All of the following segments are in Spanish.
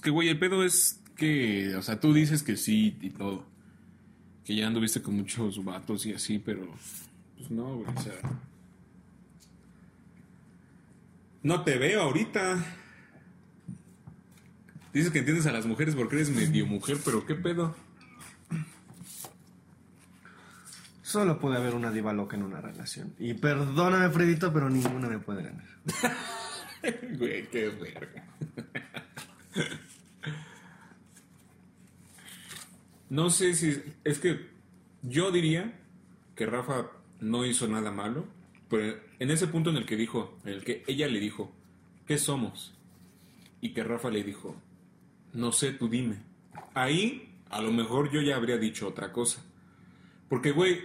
Es que, güey, el pedo es que, o sea, tú dices que sí y todo. Que ya anduviste con muchos vatos y así, pero, pues no, güey, o sea. No te veo ahorita. Dices que entiendes a las mujeres porque eres medio mujer, pero ¿qué pedo? Solo puede haber una diva loca en una relación. Y perdóname, Fredito, pero ninguna me puede ganar. Güey, qué verga. No sé si. Es que yo diría que Rafa no hizo nada malo, pero en ese punto en el que dijo, en el que ella le dijo, ¿qué somos? Y que Rafa le dijo, no sé, tú dime. Ahí, a lo mejor yo ya habría dicho otra cosa. Porque, güey,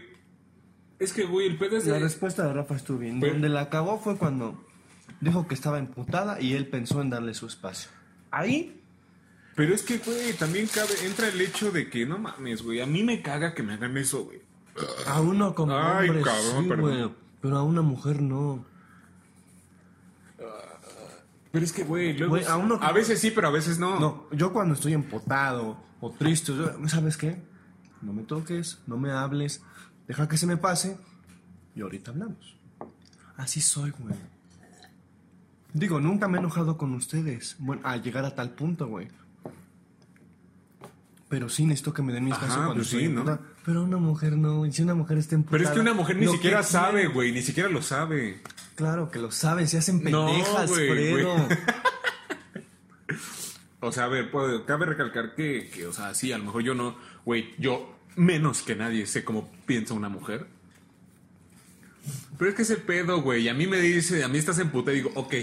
es que, güey, el pedo es La respuesta de Rafa estuvo bien. Pero- Donde la acabó fue cuando dijo que estaba emputada y él pensó en darle su espacio. Ahí, Pero es que, güey, también cabe, entra el hecho de que, no mames, güey, a mí me caga que me hagan eso, güey. a uno como Ay, hombre, cabrón, sí, perdón. Pero a una mujer no. Pero es que, güey, luego... A uno que- a veces sí, pero a veces no. No, yo cuando estoy empotado o triste, yo- ¿sabes qué? No me toques, no me hables, deja que se me pase y ahorita hablamos. Así soy, güey. Digo, nunca me he enojado con ustedes. Bueno, a llegar a tal punto, güey. Pero sí necesito que me den mi Ajá, espacio cuando pues estoy sí, ¿no? Pero una mujer no. Y si una mujer está emputada... Pero es que una mujer ni siquiera sabe, güey, ni siquiera lo sabe. Claro que lo saben, se hacen No, pendejas, güey, güey. O sea, a ver, puede- cabe recalcar que, que, o sea, sí, a lo mejor yo no, güey, yo menos que nadie sé cómo piensa una mujer. Pero es que ese pedo, güey, a mí me dice, a mí estás en puta y digo, ok,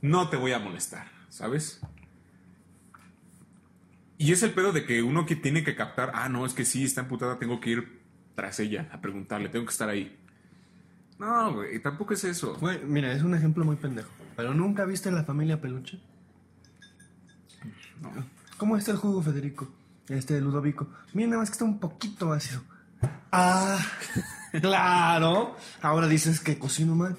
no te voy a molestar, ¿sabes? Y es el pedo de que uno que tiene que captar, ah, no, es que sí, está emputada, tengo que ir tras ella a preguntarle, tengo que estar ahí. No, güey, tampoco es eso. Güey, mira, es un ejemplo muy pendejo. Pero nunca viste la familia peluche. ¿Cómo está el jugo, Federico? Este Ludovico. Mira, nada más que está un poquito vacío. Ah, claro. Ahora dices que cocino mal.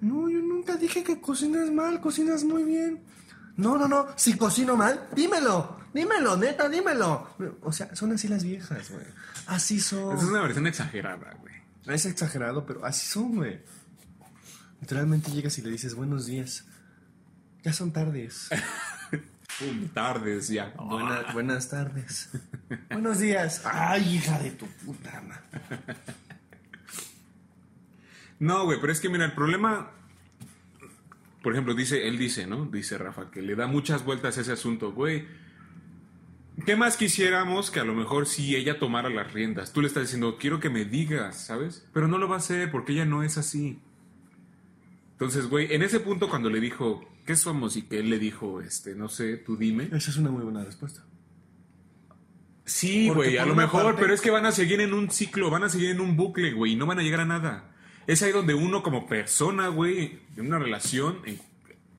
No, yo nunca dije que cocinas mal, cocinas muy bien. No, no, no, si cocino mal, dímelo, dímelo, neta, dímelo. O sea, son así las viejas, güey. Así son. Esa es una versión exagerada, güey. Es exagerado, pero así son, güey. Literalmente llegas y le dices buenos días. Ya son tardes. Tardes ya. Buena- buenas tardes. buenos días. Ay, hija de tu puta madre. No, güey, pero es que mira, el problema. Por ejemplo, dice, él dice, ¿no? Dice Rafa, que le da muchas vueltas a ese asunto, güey. ¿Qué más quisiéramos que a lo mejor si ella tomara las riendas? Tú le estás diciendo, quiero que me digas, ¿sabes? Pero no lo va a hacer porque ella no es así. Entonces, güey, en ese punto cuando le dijo, ¿qué somos? Y que él le dijo, este, no sé, tú dime. Esa es una muy buena respuesta. Sí, güey, a lo mejor, parte- pero es que van a seguir en un ciclo, van a seguir en un bucle, güey, y no van a llegar a nada. Es ahí donde uno como persona, güey, en una relación, en,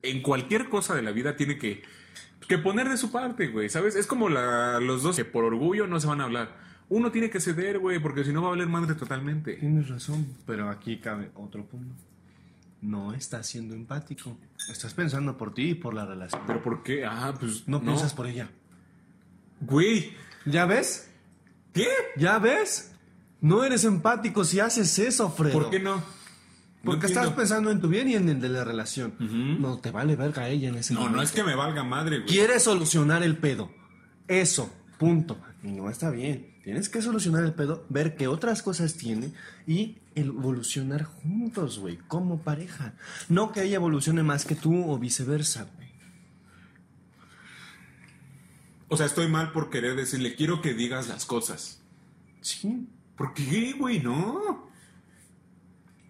en cualquier cosa de la vida, tiene que, que poner de su parte, güey, ¿sabes? Es como la- los dos que por orgullo no se van a hablar. Uno tiene que ceder, güey, porque si no va a valer madre totalmente. Tienes razón, pero aquí cabe otro punto. No estás siendo empático. Estás pensando por ti y por la relación. ¿Pero por qué? Ah, pues No piensas por ella. Güey, ¿Ya ves? ¿qué? ¿Ya ves? No eres empático si haces eso, Fredo. ¿Por qué no? No Porque estás pensando en tu bien y en el de la relación. No te vale verga ella en ese No, momento. no es que me valga madre, güey. Quieres solucionar el pedo. Eso, punto. Y no está bien. Tienes que solucionar el pedo, ver qué otras cosas tiene y evolucionar juntos, güey, como pareja. No que ella evolucione más que tú o viceversa, güey. O sea, estoy mal por querer decirle, quiero que digas las cosas. Sí. ¿Por qué, güey? No.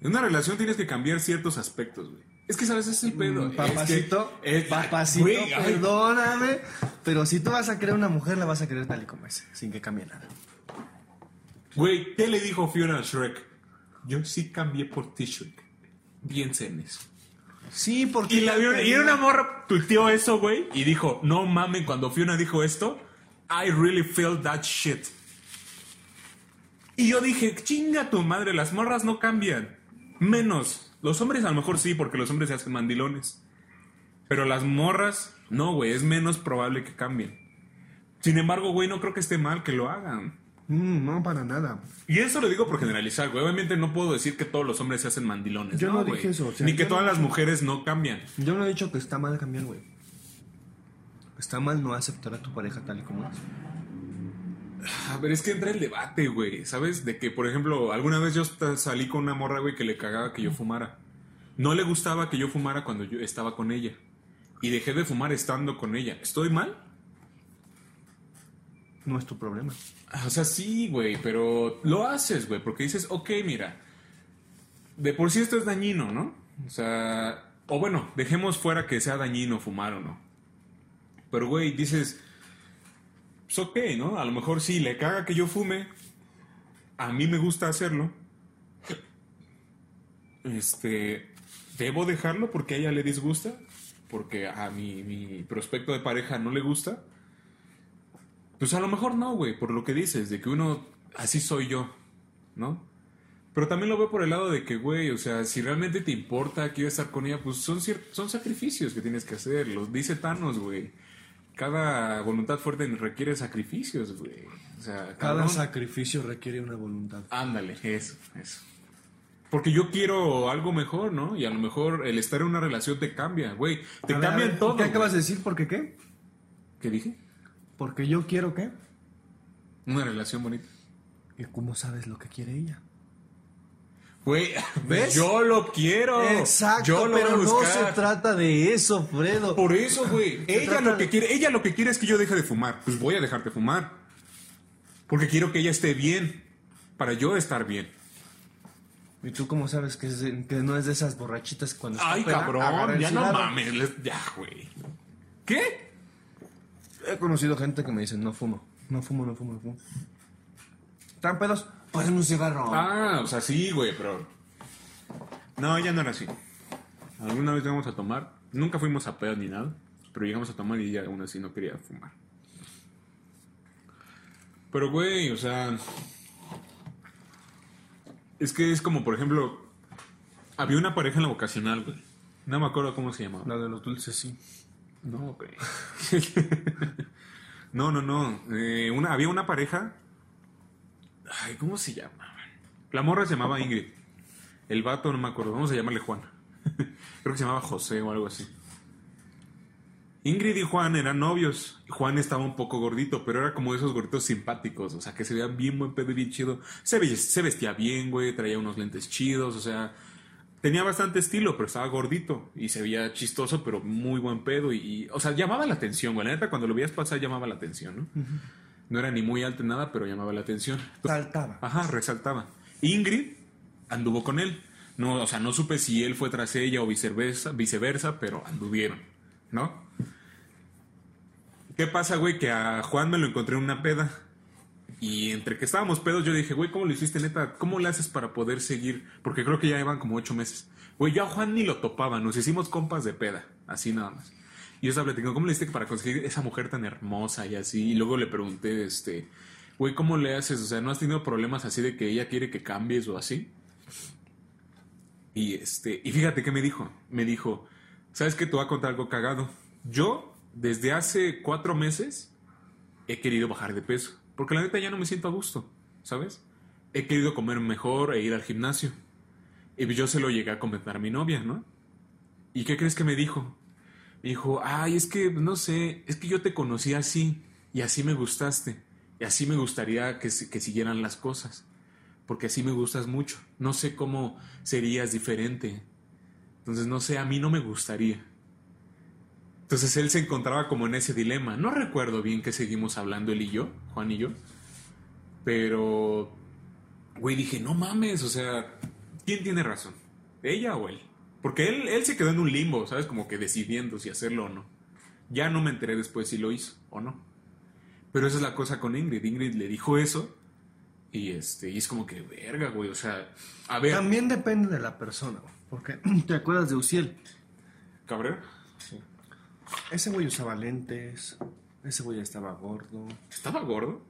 En una relación tienes que cambiar ciertos aspectos, güey. Es que, ¿sabes? Es el pedo. Mm, Papacito, Es que- es- papacito, güey, ay, perdóname. Pero si tú vas a querer una mujer, la vas a querer tal y como es, sin que cambie nada. Güey, ¿qué le dijo Fiona a Shrek? Yo sí cambié por ti, Shrek. Piensa en eso. Sí, porque... Y, la vio- y una morra tuiteó eso, güey, y dijo, no mamen, cuando Fiona dijo esto, I really feel that shit. Y yo dije, chinga tu madre, las morras no cambian. Menos. Los hombres a lo mejor sí, porque los hombres se hacen mandilones. Pero las morras, no, güey, es menos probable que cambien. Sin embargo, güey, no creo que esté mal que lo hagan. Mm, no, para nada. Y eso lo digo por generalizar, güey. Obviamente no puedo decir que todos los hombres se hacen mandilones. Yo no güey. dije eso, o sea, Ni que todas no las mujeres no cambian. Yo no he dicho que está mal cambiar, güey. Está mal no aceptar a tu pareja tal y como es. A ver, es que entra el debate, güey. ¿Sabes? De que, por ejemplo, alguna vez yo salí con una morra, güey, que le cagaba que yo fumara. No le gustaba que yo fumara cuando yo estaba con ella. Y dejé de fumar estando con ella. ¿Estoy mal? No es tu problema. Ah, O sea, sí, güey, pero lo haces, güey, porque dices, ok, mira, de por sí esto es dañino, ¿no? O sea, o bueno, dejemos fuera que sea dañino fumar o no. Pero, güey, dices, pues ok, ¿no? A lo mejor sí, le caga que yo fume, a mí me gusta hacerlo. Este, ¿debo dejarlo porque a ella le disgusta? Porque a mi, mi prospecto de pareja no le gusta. Pues a lo mejor no, güey, por lo que dices, de que uno, así soy yo, ¿no? Pero también lo veo por el lado de que, güey, o sea, si realmente te importa que a estar con ella, pues son, son sacrificios que tienes que hacer. Los dice Thanos, güey. Cada voluntad fuerte requiere sacrificios, güey. O sea, Cada cabrón. sacrificio requiere una voluntad. Ándale, eso, eso. Porque yo quiero algo mejor, ¿no? Y a lo mejor el estar en una relación te cambia, güey. Te A cambian ver, todo. ¿Qué acabas de decir? ¿Por qué qué? ¿Qué dije? Porque yo quiero qué. Una relación bonita. ¿Y cómo sabes lo que quiere ella? Güey, ¿Ves? yo lo quiero. Exacto, yo lo pero no se trata de eso, Fredo. Por eso, güey. Ella lo que de- quiere, ella lo que quiere es que yo deje de fumar. Pues voy a dejar de fumar. Porque quiero que ella esté bien. Para yo estar bien. ¿Y tú cómo sabes que, es de- que no es de esas borrachitas cuando Ay, cabrón. Ya no mames. Ya, güey. ¿Qué? He conocido gente que me dice, no fumo, no fumo, no fumo, no fumo. ¿Están pedos? Pues un cigarro. Ah, o sea, sí, güey, pero. No, ya no era así. Alguna vez llegamos a tomar. Nunca fuimos a pedo ni nada. Pero llegamos a tomar y ella aún así no quería fumar. Pero, güey, o sea. Es que es como, por ejemplo. Había una pareja en la vocacional, güey. No me acuerdo cómo se llamaba. La de los dulces, sí. No, güey. no, no, no. Eh, una, había una pareja. Ay, ¿cómo se llama? La morra se llamaba Ingrid. El vato no me acuerdo. Vamos a llamarle Juan. Creo que se llamaba José o algo así. Ingrid y Juan eran novios. Juan estaba un poco gordito, pero era como esos gorditos simpáticos. O sea, que se veía bien buen pedo y bien chido. Se, ve- se vestía bien, güey. Traía unos lentes chidos. O sea, tenía bastante estilo, pero estaba gordito. Y se veía chistoso, pero muy buen pedo. Y, y- o sea, llamaba la atención, güey. La neta, cuando lo veías pasar, llamaba la atención, ¿no? No era ni muy alto ni nada, pero llamaba la atención. Saltaba. Ajá, resaltaba. Ingrid anduvo con él. No, o sea, no supe si él fue tras ella o viceversa, viceversa, pero anduvieron, ¿no? ¿Qué pasa, güey? Que a Juan me lo encontré en una peda. Y entre que estábamos pedos, yo dije, güey, ¿cómo lo hiciste, neta? ¿Cómo le haces para poder seguir? Porque creo que ya llevan como ocho meses. Güey, yo a Juan ni lo topaba, nos hicimos compas de peda, así nada más. Yo estaba platicando, ¿cómo le hiciste para conseguir esa mujer tan hermosa y así? Y luego le pregunté, este, güey, ¿cómo le haces? O sea, ¿no has tenido problemas así de que ella quiere que cambies o así? Y este, y fíjate qué me dijo. Me dijo, ¿sabes qué? Te voy a contar algo cagado. Yo, desde hace cuatro meses, he querido bajar de peso. Porque la neta ya no me siento a gusto, ¿sabes? He querido comer mejor e ir al gimnasio. Y yo se lo llegué a comentar a mi novia, ¿no? ¿Y qué crees que me dijo? Dijo, ay, es que, no sé, es que yo te conocí así y así me gustaste. Y así me gustaría que, que siguieran las cosas. Porque así me gustas mucho. No sé cómo serías diferente. Entonces, no sé, a mí no me gustaría. Entonces él se encontraba como en ese dilema. No recuerdo bien que seguimos hablando él y yo, Juan y yo. Pero, güey, dije, no mames, o sea, ¿quién tiene razón? ¿Ella o él? Porque él, él se quedó en un limbo, ¿sabes? Como que decidiendo si hacerlo o no. Ya no me enteré después si lo hizo o no. Pero esa es la cosa con Ingrid. Ingrid le dijo eso y este y es como que, verga, güey, o sea, a ver, También depende de la persona, güey, porque te acuerdas de Uciel. Cabrera, Ese güey usaba lentes, ese güey estaba gordo, ¿estaba gordo?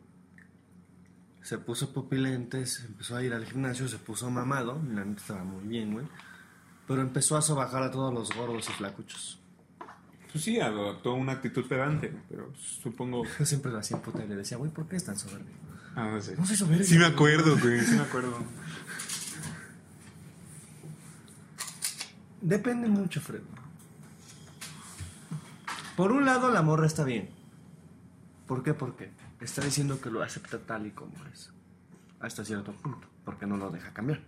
se puso pupilentes, empezó a ir al gimnasio, se puso mamado, la neta estaba muy bien, güey. Pero empezó a sobajar a todos los gordos y flacuchos. Pues sí, adoptó una actitud pedante, pero supongo... Yo siempre lo hacía en puta y le decía, güey, ¿por qué es tan soberbio? Ah, no sé. No soy soberbio. Sí me acuerdo, güey, sí me acuerdo. Depende mucho, Fred. Por un lado, la morra está bien. ¿Por qué? Porque está diciendo que lo acepta tal y como es. Hasta cierto punto. Porque no lo deja cambiar.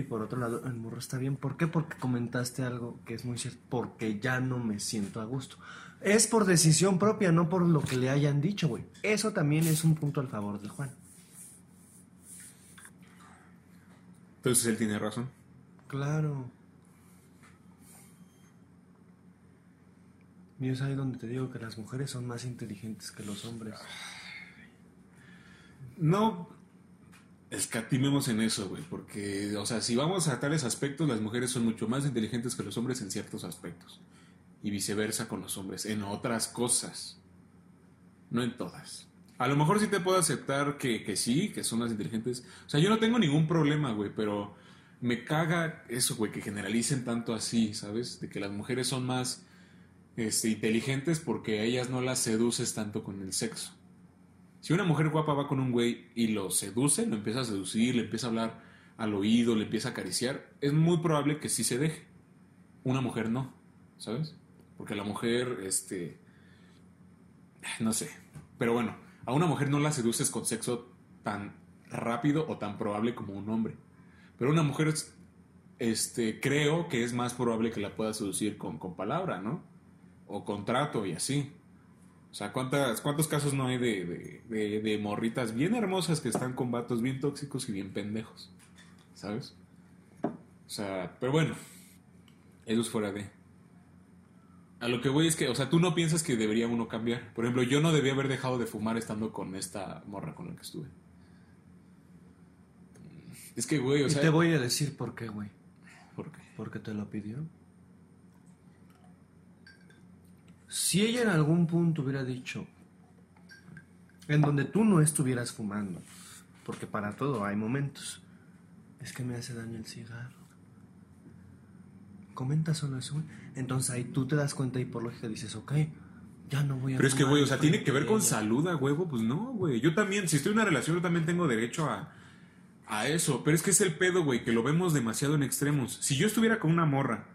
Y por otro lado, el morro está bien. ¿Por qué? Porque comentaste algo que es muy cierto. Porque ya no me siento a gusto. Es por decisión propia, no por lo que le hayan dicho, güey. Eso también es un punto al favor de Juan. Entonces él tiene razón. Claro. Y es ahí donde te digo que las mujeres son más inteligentes que los hombres. No escatimemos en eso, güey, porque, o sea, si vamos a tales aspectos, las mujeres son mucho más inteligentes que los hombres en ciertos aspectos. Y viceversa con los hombres, en otras cosas. No en todas. A lo mejor sí te puedo aceptar que, que sí, que son más inteligentes. O sea, yo no tengo ningún problema, güey, pero me caga eso, güey, que generalicen tanto así, ¿sabes? De que las mujeres son más este, inteligentes porque a ellas no las seduces tanto con el sexo. Si una mujer guapa va con un güey y lo seduce, lo empieza a seducir, le empieza a hablar al oído, le empieza a acariciar, es muy probable que sí se deje. Una mujer no, ¿sabes? Porque la mujer, este, no sé. Pero bueno, a una mujer no la seduces con sexo tan rápido o tan probable como un hombre. Pero una mujer, este, creo que es más probable que la pueda seducir con, con palabra, ¿no? O contrato y así. O sea, ¿cuántas, ¿cuántos casos no hay de, de, de, de morritas bien hermosas que están con vatos bien tóxicos y bien pendejos? ¿Sabes? O sea, pero bueno, eso es fuera de. A lo que voy es que, o sea, tú no piensas que debería uno cambiar. Por ejemplo, yo no debía haber dejado de fumar estando con esta morra con la que estuve. Es que, güey, o y sea. te voy a decir por qué, güey. ¿Por qué? Porque te lo pidió. Si ella en algún punto hubiera dicho, en donde tú no estuvieras fumando, porque para todo hay momentos, es que me hace daño el cigarro. Comenta solo eso. Entonces ahí tú te das cuenta y por lógica dices, ok, ya no voy a Pero es que, güey, o sea, tiene que ver con ella". salud a huevo. Pues no, güey. Yo también, si estoy en una relación, yo también tengo derecho a, a eso. Pero es que es el pedo, güey, que lo vemos demasiado en extremos. Si yo estuviera con una morra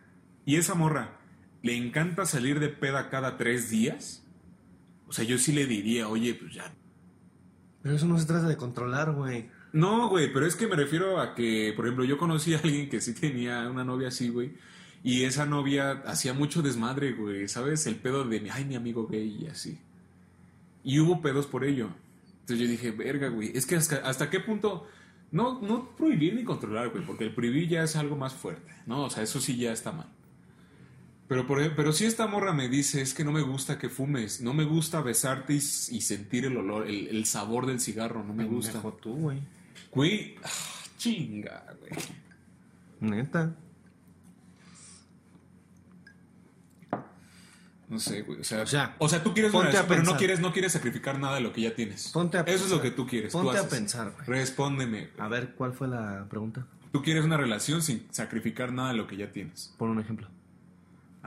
y esa morra le encanta salir de peda cada tres días, o sea, yo sí le diría, oye, pues ya. Pero eso no se trata de controlar, güey. No, güey, pero es que me refiero a que, por ejemplo, yo conocí a alguien que sí tenía una novia así, güey. Y esa novia hacía mucho desmadre, güey, ¿sabes? El pedo de, ay, mi amigo gay y así. Y hubo pedos por ello. Entonces yo dije, verga, güey, es que hasta, hasta qué punto, no, no prohibir ni controlar, güey, porque el prohibir ya es algo más fuerte, ¿no? O sea, eso sí ya está mal. Pero, por, pero si esta morra me dice, es que no me gusta que fumes, no me gusta besarte y, sentir el olor, el, el sabor del cigarro, no me gusta. Pendejo tú, güey. Güey, ah, chinga, güey. Neta. No sé, güey. O sea, O sea, o sea tú quieres una relación, pero no quieres, no quieres sacrificar nada de lo que ya tienes. Ponte a Eso es lo que tú quieres. tú Ponte a pensar, güey. Respóndeme. A ver, ¿cuál fue la pregunta? Tú quieres una relación sin sacrificar nada de lo que ya tienes. Pon un ejemplo.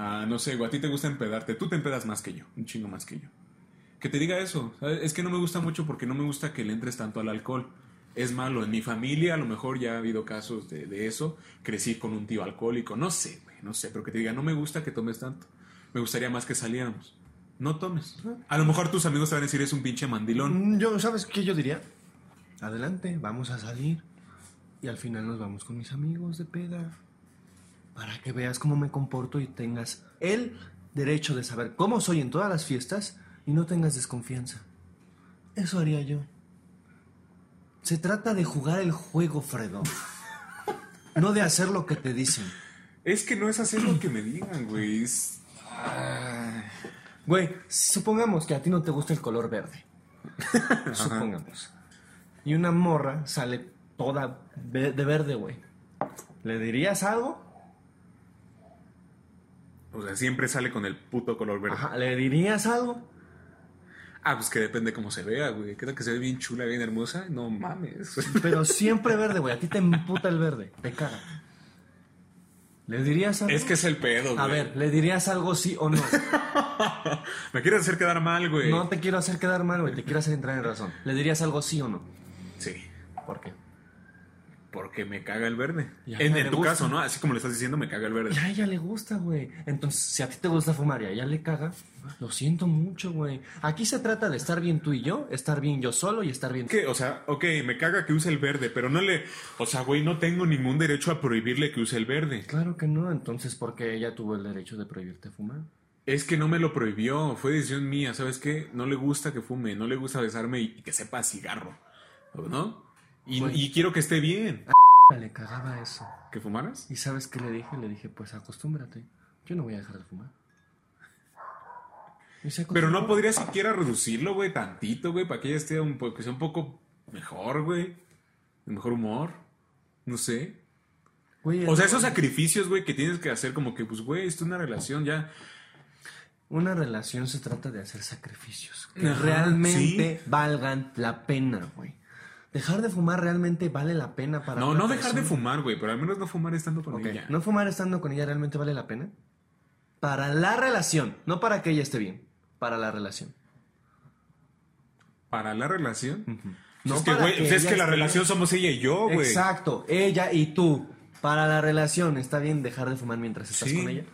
Ah, no sé, güey. A ti te gusta empedarte. Tú te empedas más que yo. Un chingo más que yo. Que te diga eso. Es que no me gusta mucho porque no me gusta que le entres tanto al alcohol. Es malo. En mi familia a lo mejor ya ha habido casos de, de eso. Crecí con un tío alcohólico. No sé, güey. No sé. Pero que te diga, no me gusta que tomes tanto. Me gustaría más que saliéramos. No tomes. A lo mejor tus amigos te van a decir, es un pinche mandilón. Mm, Yo, ¿sabes qué yo diría? Adelante, vamos a salir. Y al final nos vamos con mis amigos de peda. Para que veas cómo me comporto y tengas el derecho de saber cómo soy en todas las fiestas y no tengas desconfianza. Eso haría yo. Se trata de jugar el juego, Fredo. No de hacer lo que te dicen. Es que no es hacer lo que me digan, güey. Es... Güey, supongamos que a ti no te gusta el color verde. supongamos. Y una morra sale toda de verde, güey. ¿Le dirías algo? O sea, siempre sale con el puto color verde. Ajá, ¿le dirías algo? Ah, pues que depende cómo se vea, güey. ¿Qué tal que se ve bien chula, bien hermosa? No mames. Pero siempre verde, güey. A ti te emputa el verde. Te caga. ¿Le dirías algo? Es que es el pedo, güey. A ver, ¿le dirías algo sí o no? Me quieres hacer quedar mal, güey. No te quiero hacer quedar mal, güey. Te quiero hacer entrar en razón. ¿Le dirías algo sí o no? Sí. ¿Por qué? Porque me caga el verde. En, tu gusta. caso, ¿no? Así como le estás diciendo, me caga el verde. Y a ella le gusta, güey. Entonces, si a ti te gusta fumar y a ella le caga, lo siento mucho, güey. Aquí se trata de estar bien tú y yo, estar bien yo solo y estar bien... Que, o sea, ok, me caga que use el verde, pero no le. O sea, güey, no tengo ningún derecho a prohibirle que use el verde. Claro que no, entonces, ¿por qué ella tuvo el derecho de prohibirte fumar? Es que no me lo prohibió, fue decisión mía, ¿sabes qué? No le gusta que fume, no le gusta besarme y, que sepa cigarro, ¿no? Y, Güey. y quiero que esté bien. Le cagaba eso. ¿Que fumaras? ¿Y sabes qué le dije? Le dije, pues acostúmbrate. Yo no voy a dejar de fumar. Pero no podría siquiera reducirlo, güey, tantito, güey, para que ella esté un poco, que sea un poco mejor, güey. De mejor humor. No sé. Güey, O sea, esos sacrificios, güey, que tienes que hacer como que, pues, güey, esto es una relación ya. Una relación se trata de hacer sacrificios que Ajá, realmente valgan la pena, güey. Dejar de fumar realmente vale la pena para No, no dejar de fumar, güey, pero al menos no fumar estando con ella. ¿No fumar estando con ella realmente vale la pena? Para la relación, no para que ella esté bien, para la relación. Para la relación. No es que, güey, que pues es que la relación bien. somos ella y yo, güey. Exacto, ella y tú. Para la relación, ¿está bien dejar de fumar mientras estás Sí. con ella?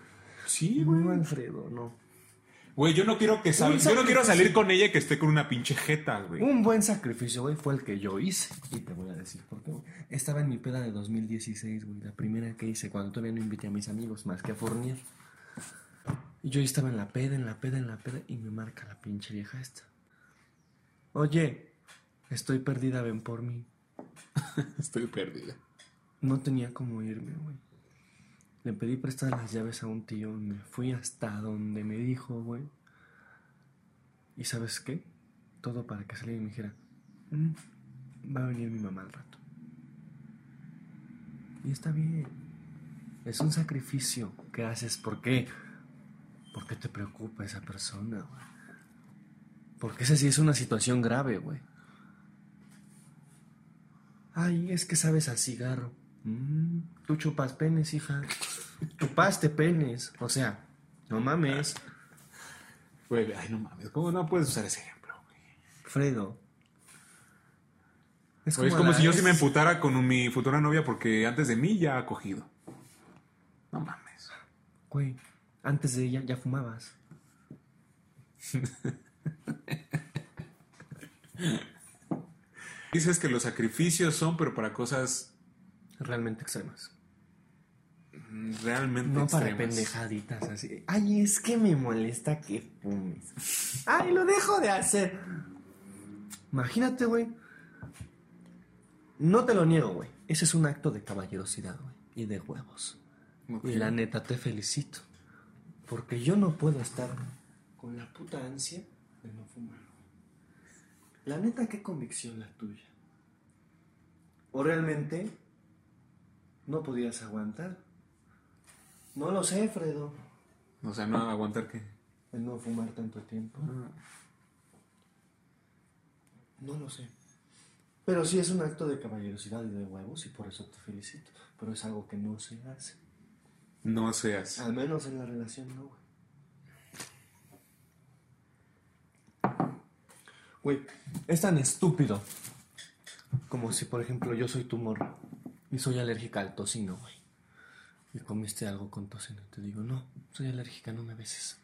Sí, güey. No, Alfredo, no. Güey, yo no quiero que salga. Un Yo no quiero salir con ella y que esté con una pinche jeta, güey. Un buen sacrificio, güey, fue el que yo hice. Y te voy a decir por qué, güey. Estaba en mi peda de 2016, güey. La primera que hice cuando todavía no invité a mis amigos más que a Fournier. Y yo estaba en la peda, en la peda, en la peda. Y me marca la pinche vieja esta. Oye, estoy perdida, ven por mí. Estoy perdida. No tenía cómo irme, güey. Le pedí prestadas las llaves a un tío. Me fui hasta donde me dijo, güey. ¿Y sabes qué? Todo para que saliera y me dijera, "Mm, va a venir mi mamá al rato. Y está bien. Es un sacrificio que haces. ¿Por qué? Porque te preocupa esa persona, güey. Porque esa sí es una situación grave, güey. Ay, es que sabes al cigarro. Mm, tú chupas penes, hija. Chupaste penes. O sea, no mames. Güey, ay, no mames. ¿Cómo no puedes usar ese ejemplo, güey? Fredo. Es como si yo sí me emputara con mi futura novia porque antes de mí ya ha cogido. No mames. Güey, antes de ella ya fumabas. Dices que los sacrificios son, pero para cosas Realmente extremas. realmente No para pendejaditas así. Ay, es que me molesta que fumes. Ay, lo dejo de hacer. Imagínate, güey. No te lo niego, güey. Ese es un acto de caballerosidad, güey. Y de huevos. Y la neta te felicito. Porque yo no puedo estar con la puta ansia de no fumar. La neta, qué convicción la tuya. ¿O realmente no podías aguantar? No lo sé, Fredo. O sea, no aguantar que. El no fumar tanto tiempo. No lo sé. Pero sí es un acto de caballerosidad y de huevos y por eso te felicito. Pero es algo que no se hace. No seas. Al menos en la relación no, güey. Güey, es tan estúpido como si, por ejemplo, yo soy tu morra y soy alérgica al tocino, güey. Y comiste algo con tocino y te digo, no, soy alérgica, no me beses.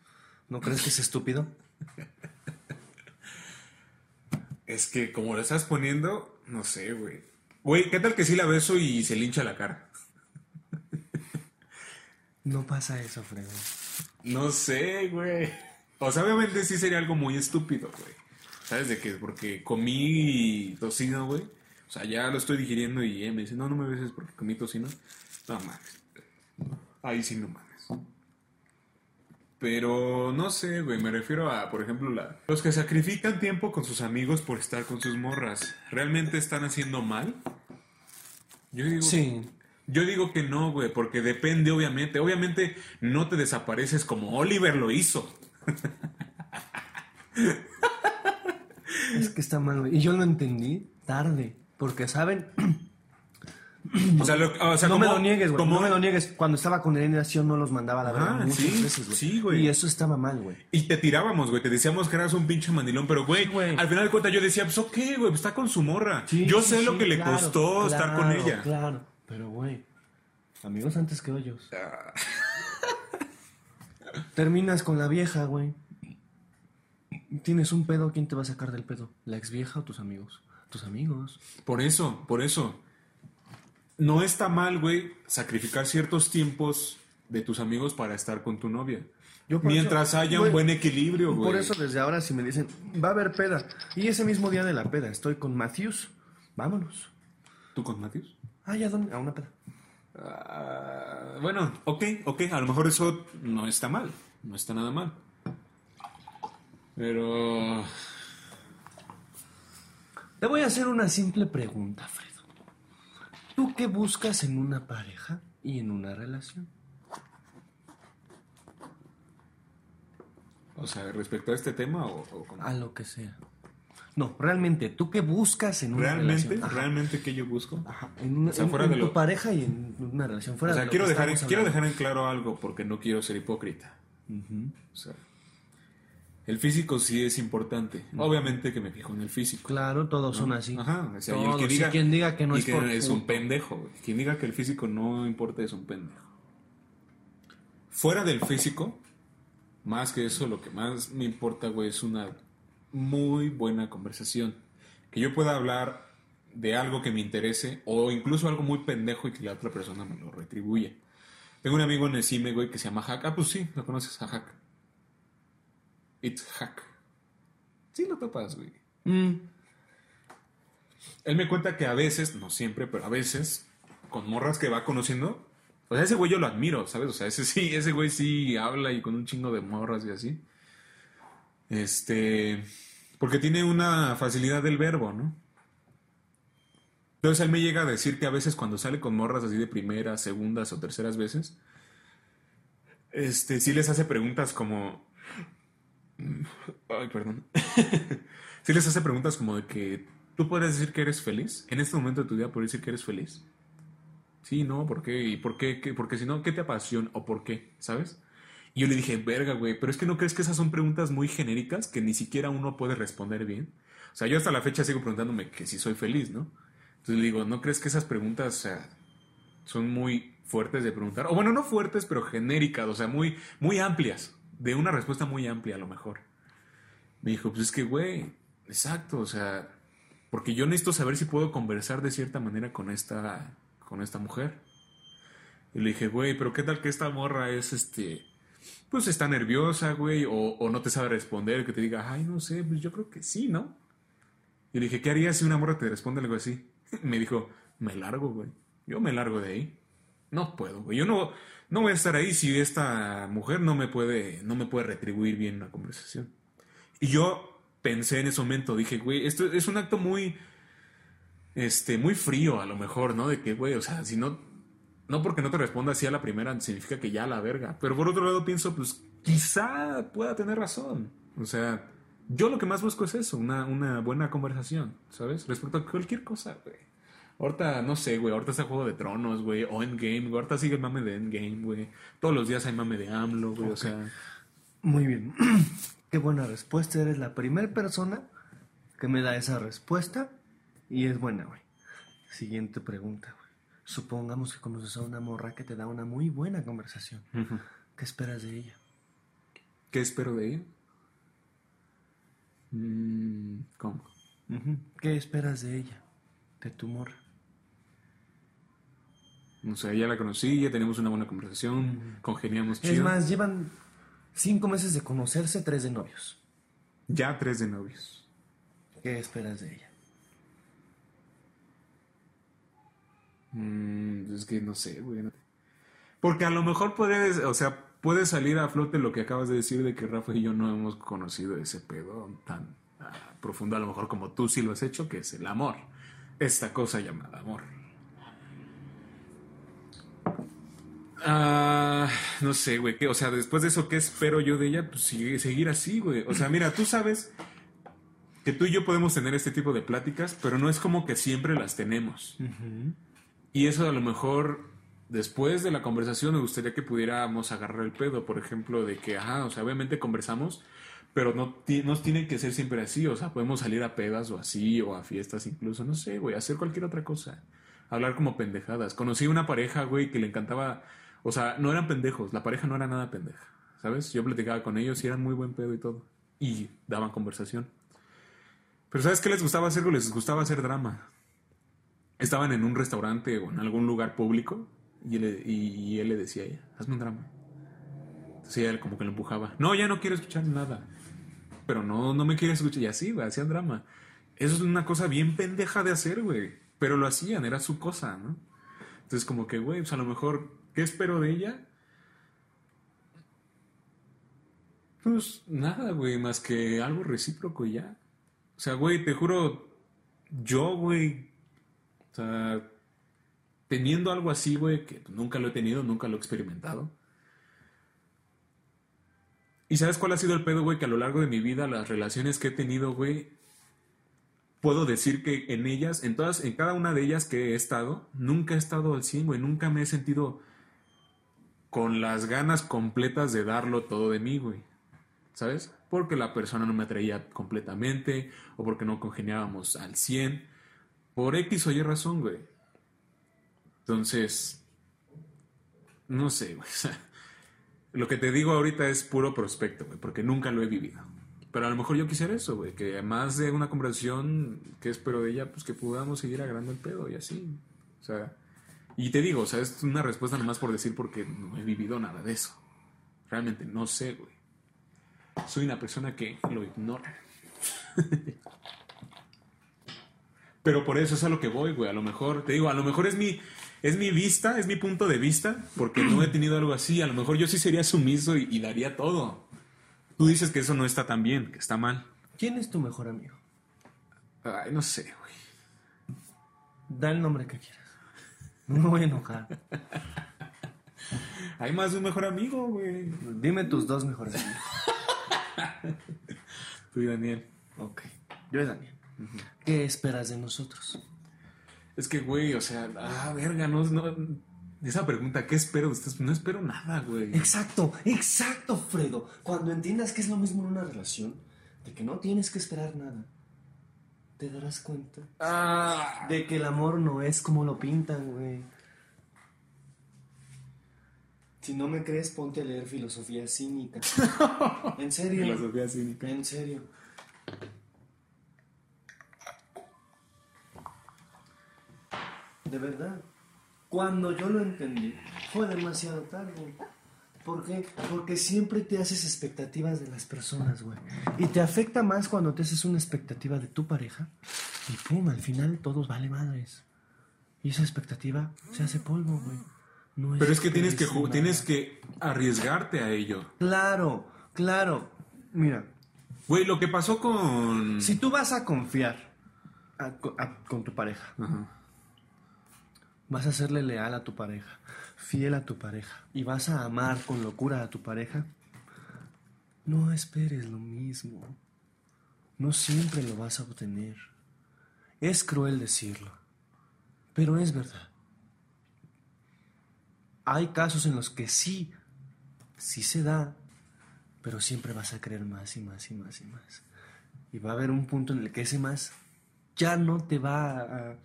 ¿No crees que es estúpido? Es que como lo estás poniendo, no sé, güey. Güey, ¿qué tal que sí la beso y se lincha la cara? No pasa eso, Fredo. No sé, güey. O sea, obviamente sí sería algo muy estúpido, güey. ¿Sabes de qué? Porque comí tocino, güey. O sea, ya lo estoy digiriendo y eh, me dice, no, no me beses porque comí tocino. No mames. Ahí sí no mames. Pero no sé, güey, me refiero a, por ejemplo, la... los que sacrifican tiempo con sus amigos por estar con sus morras. ¿Realmente están haciendo mal? Yo digo, Sí, yo digo que no, güey, porque depende, obviamente. Obviamente no te desapareces como Oliver lo hizo. es que está mal, güey. Y yo lo entendí tarde. Porque, ¿saben? O sea, lo- o sea, no como- me lo niegues, güey. No me lo niegues. Cuando estaba con Elena Nación no los mandaba a la verga Ah, muchas sí, veces, güey. sí, güey. Y eso estaba mal, güey. Y te tirábamos, güey. Te decíamos que eras un pinche mandilón. Pero, güey, Sí, al final de cuentas yo decía, pues ok, güey, está con su morra. Sí, yo sé lo que le claro, costó estar con ella. Claro, pero güey, amigos antes que hoyos. Ah. Terminas con la vieja, güey. Tienes un pedo, ¿quién te va a sacar del pedo? ¿La ex vieja o tus amigos? Tus amigos. Por eso, por eso. No está mal, güey, sacrificar ciertos tiempos de tus amigos para estar con tu novia. Yo Mientras eso- haya güey, un buen equilibrio, güey. Por eso desde ahora si me dicen, va a haber peda. Y ese mismo día de la peda estoy con Matthews, vámonos. ¿Tú con Matthews? Ah, ¿ya dónde? A una peda. Ah, bueno, ok, ok. A lo mejor eso no está mal. No está nada mal. Pero... Te voy a hacer una simple pregunta, Fredo. ¿Tú qué buscas en una pareja y en una relación? O sea, respecto a este tema o, o cómo? A lo que sea. No, realmente, ¿tú qué buscas en una ¿Realmente? relación? Ajá. ¿Realmente qué yo busco? Ajá, En, una, O sea, en- fuera en de tu lo- pareja y en una relación. Fuera O sea, de quiero dejar, estamos quiero dejar en claro algo porque no quiero ser hipócrita. Ujú. O sea, el físico sí es importante. Obviamente que me fijo en el físico. Claor, todos son así. Ajá, o sea, y el Todos. que Y diga, quien diga que no es por es un pendejo. güey. Quien diga que el físico no importa es un pendejo. Fuera del físico, más que eso, lo que más me importa, güey, es una muy buena conversación. Que yo pueda hablar de algo que me interese o incluso algo muy pendejo y que la otra persona me lo retribuya. Tengo un amigo en el CIME, güey, que se llama Hack. Ah, pues sí, lo conoces a. It's Hack. Sí lo topas, güey. Mm, Él me cuenta que a veces, no siempre, pero a veces, con morras que va conociendo, o sea, ese güey yo lo admiro, ¿sabes? O sea, ese sí, ese güey sí habla y con un chingo de morras y así. Este, porque tiene una facilidad del verbo, ¿no? Entonces él me llega a decir que a veces cuando sale con morras así de primeras, segundas o terceras veces, este, sí les hace preguntas como... Ay, perdón. sí les hace preguntas como de que tú podrías decir que eres feliz. En este momento de tu vida podrías decir que eres feliz. Sí, no, ¿por qué? ¿Y por qué? ¿Qué? Porque si no, ¿qué te apasiona o por qué? ¿Sabes? Y yo le dije, verga, güey, pero es que no crees que esas son preguntas muy genéricas que ni siquiera uno puede responder bien. O sea, yo hasta la fecha sigo preguntándome que si soy feliz, ¿no? Entonces le digo, ¿no crees que esas preguntas o sea, son muy fuertes de preguntar? O bueno, no fuertes, pero genéricas, o sea, muy, muy amplias. De una respuesta muy amplia a lo mejor. Me dijo, pues es que, güey, exacto, o sea, porque yo necesito saber si puedo conversar de cierta manera con esta, con esta mujer. Y le dije, güey, pero ¿qué tal que esta morra es, este, pues está nerviosa, güey, o, o no te sabe responder, que te diga, ay, no sé, pues yo creo que sí, ¿no? Y le dije, ¿qué harías si una morra te responde algo así? Me dijo, me largo, güey. Yo me largo de ahí. No puedo. Yo no, no voy a estar ahí si esta mujer no me puede, no me puede retribuir bien una conversación. Y yo pensé en ese momento, dije, güey, esto es un acto muy, este, muy frío a lo mejor, ¿no? De que, güey, o sea, si no, no porque no te responda así a la primera significa que ya la verga. Pero por otro lado pienso, pues quizá pueda tener razón. O sea, yo lo que más busco es eso, una, una buena conversación, ¿sabes? Respecto a cualquier cosa, güey. Ahorita, no sé, güey, ahorita está Juego de Tronos, güey, o Endgame, güey, ahorita sigue el mame de Endgame, güey. Todos los días hay mame de AMLO, güey, o sea... Muy bien. Qué buena respuesta. Eres la primera persona que me da esa respuesta y es buena, güey. Siguiente pregunta, güey. Supongamos que conoces a una morra que te da una muy buena conversación. ¿Qué esperas de ella? ¿Qué espero de ella? Mm, ¿Cómo? ¿Qué esperas de ella? De tu morra. O sea, ya la conocí, ya tenemos una buena conversación, congeniamos chido. Es más, llevan cinco meses de conocerse, tres de novios. Ya tres de novios. ¿Qué esperas de ella? Mm, es que no sé, güey. Porque a lo mejor puedes, o sea, puede salir a flote lo que acabas de decir de que Rafa y yo no hemos conocido ese pedo tan ah, profundo, a lo mejor como tú sí lo has hecho, que es el amor. Esta cosa llamada amor. Ah, no sé, güey. O sea, después de eso, ¿qué espero yo de ella? Pues sigue- seguir así, güey. O sea, mira, tú sabes que tú y yo podemos tener este tipo de pláticas, pero no es como que siempre las tenemos. Y eso a lo mejor después de la conversación me gustaría que pudiéramos agarrar el pedo, por ejemplo, de que, ajá, o sea, obviamente conversamos, pero no nos tiene que ser siempre así, o sea, podemos salir a pedas o así, o a fiestas incluso, no sé, güey, hacer cualquier otra cosa. Hablar como pendejadas. Conocí una pareja, güey, que le encantaba, o sea, no eran pendejos, la pareja no era nada pendeja, ¿sabes? Yo platicaba con ellos y eran muy buen pedo y todo, y daban conversación. Pero ¿sabes qué les gustaba hacer? Les gustaba hacer drama. Estaban en un restaurante o en algún lugar público y él, le decía a ella, hazme un drama. Entonces ella como que lo empujaba. No, ya no quiero escuchar nada. Pero no, no me quiere escuchar. Y así, güey, hacían drama. Eso es una cosa bien pendeja de hacer, güey. Pero lo hacían, era su cosa, ¿no? Entonces como que, güey, pues a lo mejor, ¿qué espero de ella? Pues nada, güey, más que algo recíproco y ya. O sea, güey, te juro, yo, güey, o sea, teniendo algo así, güey, que nunca lo he tenido, nunca lo he experimentado. ¿Y sabes cuál ha sido el pedo, güey? Que a lo largo de mi vida, las relaciones que he tenido, güey, puedo decir que en ellas, en todas, en cada una de ellas que he estado, nunca he estado al 100, güey, nunca me he sentido con las ganas completas de darlo todo de mí, güey. ¿Sabes? Porque la persona no me atraía completamente o porque no congeniábamos al 100. Por X o Y razón, güey. Entonces, no sé, güey. lo que te digo ahorita es puro prospecto, güey, porque nunca lo he vivido. Pero a lo mejor yo quisiera eso, güey, que además de una conversación que espero de ella, pues que podamos seguir agarrando el pedo y así. O sea, y te digo, o sea, es una respuesta nomás por decir porque no he vivido nada de eso. Realmente no sé, güey. Soy una persona que lo ignora. Pero por eso es a lo que voy, güey. A lo mejor, te digo, a lo mejor es mi, es mi vista, es mi punto de vista, porque no he tenido algo así. A lo mejor yo sí sería sumiso y, daría todo. Tú dices que eso no está tan bien, que está mal. ¿Quién es tu mejor amigo? Ay, no sé, güey. Da el nombre que quieras. No me voy a enojar. Hay más de un mejor amigo, güey. Dime tus dos mejores amigos. Tú y Daniel. Ok. Yo y Daniel. ¿Qué esperas de nosotros? Es que, güey, o sea, ah, verga, no, esa pregunta, ¿qué espero de ustedes? No espero nada, güey. Exacto, exacto, Fredo. Cuando entiendas que es lo mismo en una relación, de que no tienes que esperar nada, te darás cuenta ah. de que el amor no es como lo pintan, güey. Si no me crees, ponte a leer filosofía cínica. en serio. Filosofía cínica. En serio. De verdad. Cuando yo lo entendí, fue demasiado tarde. ¿Por qué? Porque siempre te haces expectativas de las personas, güey. Y te afecta más cuando te haces una expectativa de tu pareja. Y pum, al final todos vale madres. Y esa expectativa se hace polvo, güey. Pero es que tienes que, tienes que arriesgarte a ello. Claro, claro. Mira. Güey, lo que pasó con... Si tú vas a confiar con tu pareja. Ajá vas a serle leal a tu pareja, fiel a tu pareja y vas a amar con locura a tu pareja, no esperes lo mismo. No siempre lo vas a obtener. Es cruel decirlo, pero es verdad. Hay casos en los que sí, sí se da, pero siempre vas a querer más y más y más y más. Y va a haber un punto en el que ese más ya no te va a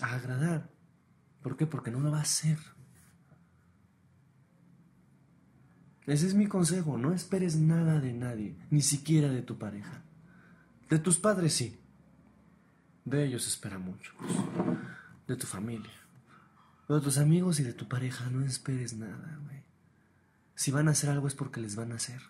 a agradar. ¿Por qué? Porque no lo va a hacer. Ese es mi consejo, no esperes nada de nadie, ni siquiera de tu pareja. De tus padres sí. De ellos espera mucho. De tu familia. De tus amigos y de tu pareja no esperes nada. Si van a hacer algo es porque les van a hacer.